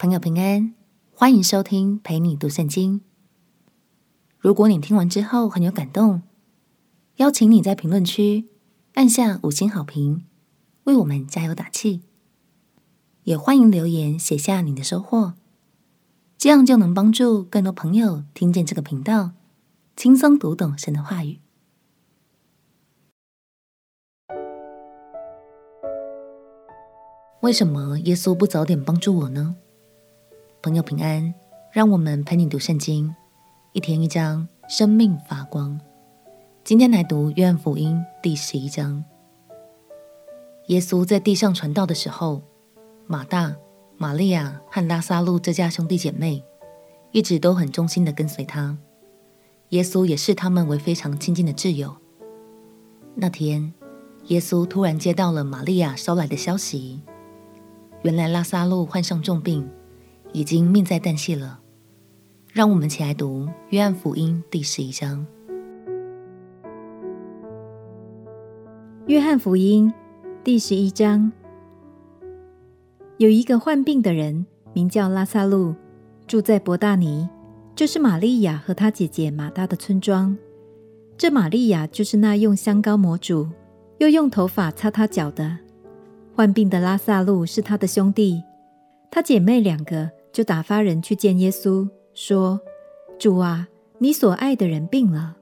朋友平安，欢迎收听陪你读圣经。如果你听完之后很有感动，邀请你在评论区按下五星好评，为我们加油打气。也欢迎留言写下你的收获，这样就能帮助更多朋友听见这个频道，轻松读懂神的话语。为什么耶稣不早点帮助我呢？朋友平安，让我们陪你读圣经，一天一章，生命发光。今天来读约翰福音第十一章。耶稣在地上传道的时候，马大、玛利亚和拉撒路这家兄弟姐妹一直都很忠心的跟随他。耶稣也视他们为非常亲近的挚友。那天，耶稣突然接到了玛利亚捎来的消息。原来拉撒路患上重病，已经命在旦夕了。让我们起来读《约翰福音》第十一章。《约翰福音》第十一章，有一个患病的人，名叫拉萨路，住在伯大尼，就是玛利亚和她姐姐马大的村庄。这玛利亚就是那用香膏抹主，又用头发擦他脚的。患病的拉萨路是他的兄弟，他姐妹两个就打发人去见耶稣，说：“主啊，你所爱的人病了。”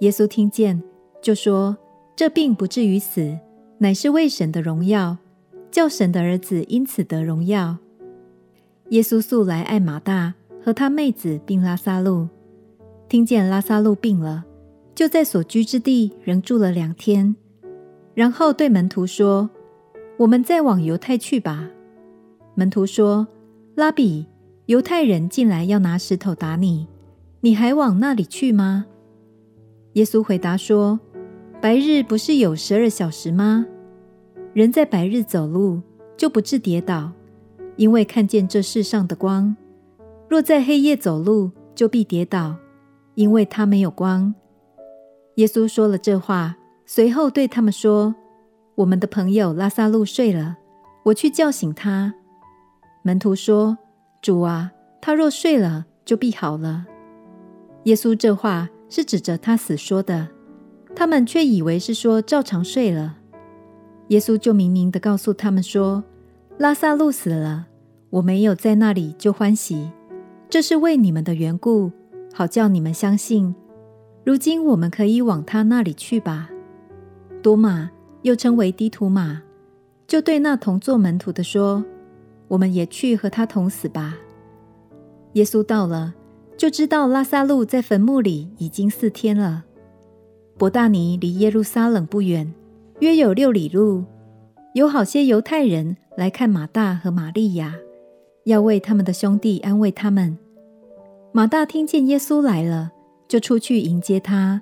耶稣听见，就说：“这病不至于死，乃是为神的荣耀，叫神的儿子因此得荣耀。”耶稣素来爱马大和他妹子并拉撒路，听见拉撒路病了，就在所居之地仍住了两天，然后对门徒说。我们再往犹太去吧。门徒说：“拉比，犹太人进来要拿石头打你，你还往那里去吗？”耶稣回答说：“白日不是有十二小时吗？人在白日走路就不致跌倒，因为看见这世上的光；若在黑夜走路，就必跌倒，因为他没有光。”耶稣说了这话，随后对他们说。我们的朋友拉撒路睡了，我去叫醒他。门徒说：“主啊，他若睡了，就必好了。”耶稣这话是指着他死说的，他们却以为是说照常睡了。耶稣就明明的告诉他们说：“拉撒路死了，我没有在那里就欢喜，这是为你们的缘故，好叫你们相信。如今我们可以往他那里去吧。”多马。又称为低土马，就对那同做门徒的说：“我们也去和他同死吧。”耶稣到了，就知道拉撒路在坟墓里已经四天了。伯大尼离耶路撒冷不远，约有六里路。有好些犹太人来看马大和玛利亚，要为他们的兄弟安慰他们。马大听见耶稣来了，就出去迎接他；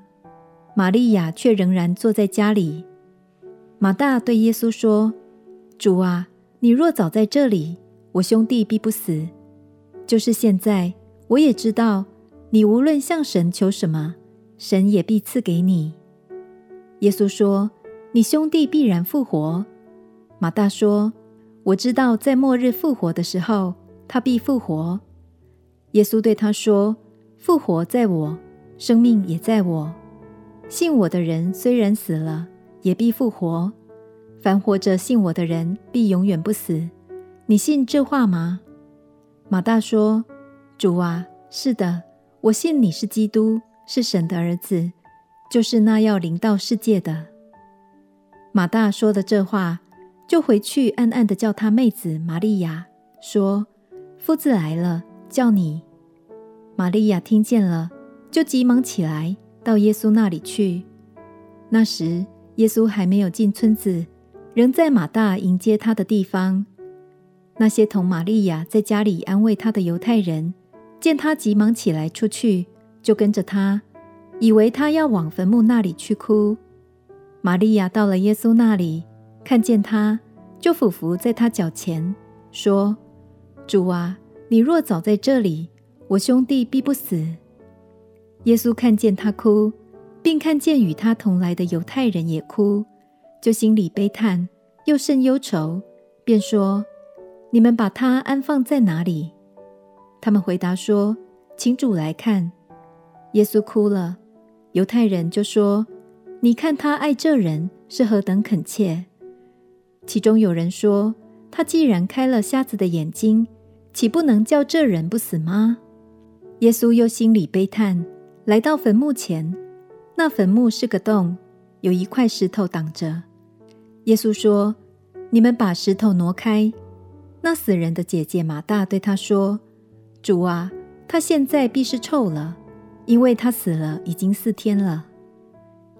玛利亚却仍然坐在家里。马大对耶稣说：“主啊，你若早在这里，我兄弟必不死。就是现在，我也知道，你无论向神求什么，神也必赐给你。”耶稣说：“你兄弟必然复活。”马大说：“我知道，在末日复活的时候，他必复活。”耶稣对他说：“复活在我，生命也在我。信我的人虽然死了，也必复活。凡活着信我的人，必永远不死。你信这话吗？马大说：“主啊，是的，我信你是基督，是神的儿子，就是那要临到世界的。”马大说的这话，就回去暗暗的叫他妹子玛利亚说：“夫子来了，叫你。”玛利亚听见了，就急忙起来到耶稣那里去。那时，耶稣还没有进村子，仍在马大迎接他的地方。那些同玛利亚在家里安慰他的犹太人，见他急忙起来出去，就跟着他，以为他要往坟墓那里去哭。玛利亚到了耶稣那里，看见他，就俯伏在他脚前，说：“主啊，你若早在这里，我兄弟必不死。”耶稣看见他哭。并看见与他同来的犹太人也哭，就心里悲叹，又甚忧愁，便说：“你们把他安放在哪里？”他们回答说：“请主来看。”耶稣哭了。犹太人就说：“你看他爱这人是何等恳切。”其中有人说：“他既然开了瞎子的眼睛，岂不能叫这人不死吗？”耶稣又心里悲叹，来到坟墓前，那坟墓是个洞，有一块石头挡着。耶稣说：“你们把石头挪开。”那死人的姐姐马大对他说：“主啊，他现在必是臭了，因为他死了已经四天了。”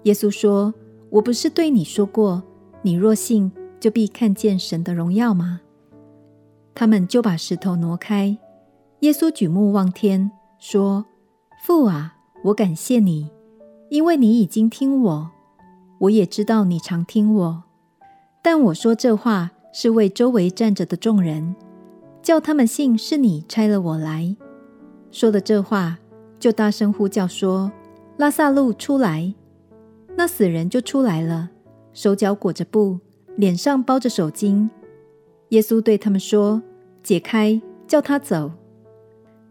耶稣说：“我不是对你说过，你若信，就必看见神的荣耀吗？”他们就把石头挪开。耶稣举目望天，说：“父啊，我感谢你，因为你已经听我，我也知道你常听我。但我说这话是为周围站着的众人，叫他们信是你差了我来。”说了这话，就大声呼叫说：“拉撒路出来！”那死人就出来了，手脚裹着布。脸上包着手巾，耶稣对他们说：“解开，叫他走。”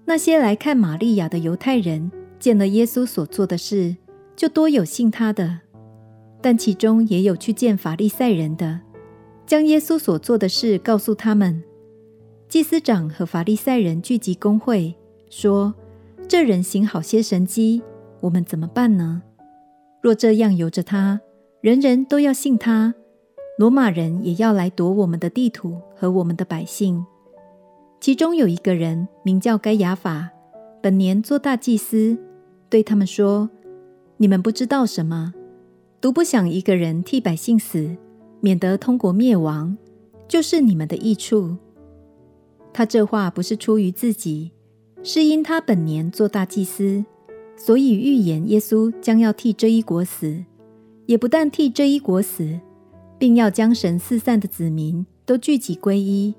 那些来看玛利亚的犹太人见了耶稣所做的事，就多有信他的。但其中也有去见法利赛人的，将耶稣所做的事告诉他们。祭司长和法利赛人聚集公会，说：“这人行好些神迹，我们怎么办呢？若这样由着他，人人都要信他。”罗马人也要来夺我们的地土和我们的百姓。其中有一个人名叫该亚法，本年做大祭司，对他们说：“你们不知道什么，独不想一个人替百姓死，免得通国灭亡，就是你们的益处。”他这话不是出于自己，是因他本年做大祭司，所以预言耶稣将要替这一国死，也不但替这一国死。并要将神四散的子民都聚集归一。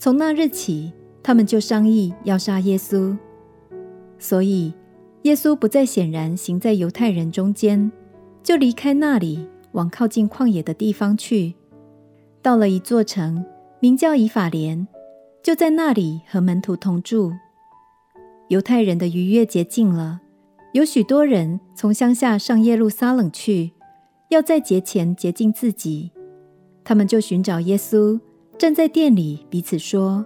从那日起，他们就商议要杀耶稣。所以，耶稣不再显然行在犹太人中间，就离开那里，往靠近旷野的地方去。到了一座城，名叫以法莲，就在那里和门徒同住。犹太人的逾越节近了，有许多人从乡下上耶路撒冷去。要在节前洁净自己，他们就寻找耶稣，站在殿里彼此说：“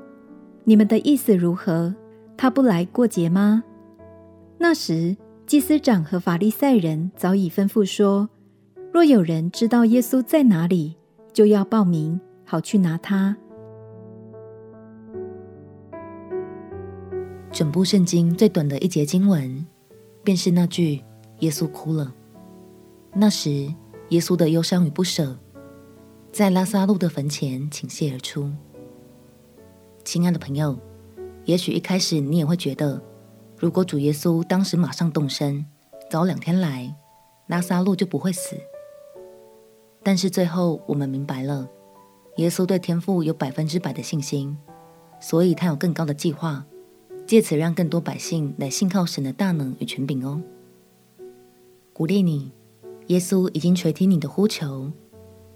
你们的意思如何？他不来过节吗？”那时，祭司长和法利赛人早已吩咐说：“若有人知道耶稣在哪里，就要报名，好去拿他。”整部圣经最短的一节经文，便是那句：“耶稣哭了。”那时。耶稣的忧伤与不舍，在拉撒路的坟前倾泻而出。亲爱的朋友，也许一开始你也会觉得，如果主耶稣当时马上动身，早两天来，拉撒路就不会死。但是最后我们明白了，耶稣对天父有百分之百的信心，所以他有更高的计划，借此让更多百姓来信靠神的大能与权柄哦。鼓励你。耶稣已经垂听你的呼求，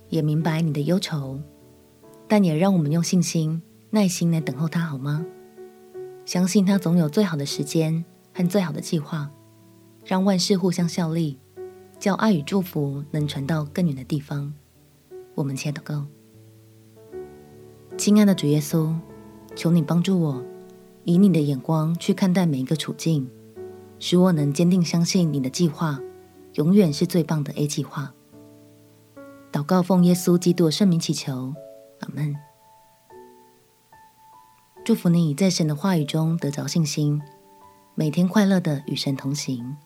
也明白你的忧愁，但也让我们用信心、耐心来等候他，好吗？相信他总有最好的时间和最好的计划，让万事互相效力，叫爱与祝福能传到更远的地方。我们且祷告：亲爱的主耶稣，求你帮助我，以你的眼光去看待每一个处境，使我能坚定相信你的计划。永远是最棒的 A 计划。祷告奉耶稣基督的圣名祈求，阿门。祝福你在神的话语中得着信心，每天快乐的与神同行。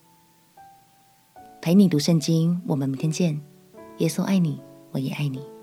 陪你读圣经，我们明天见。耶稣爱你，我也爱你。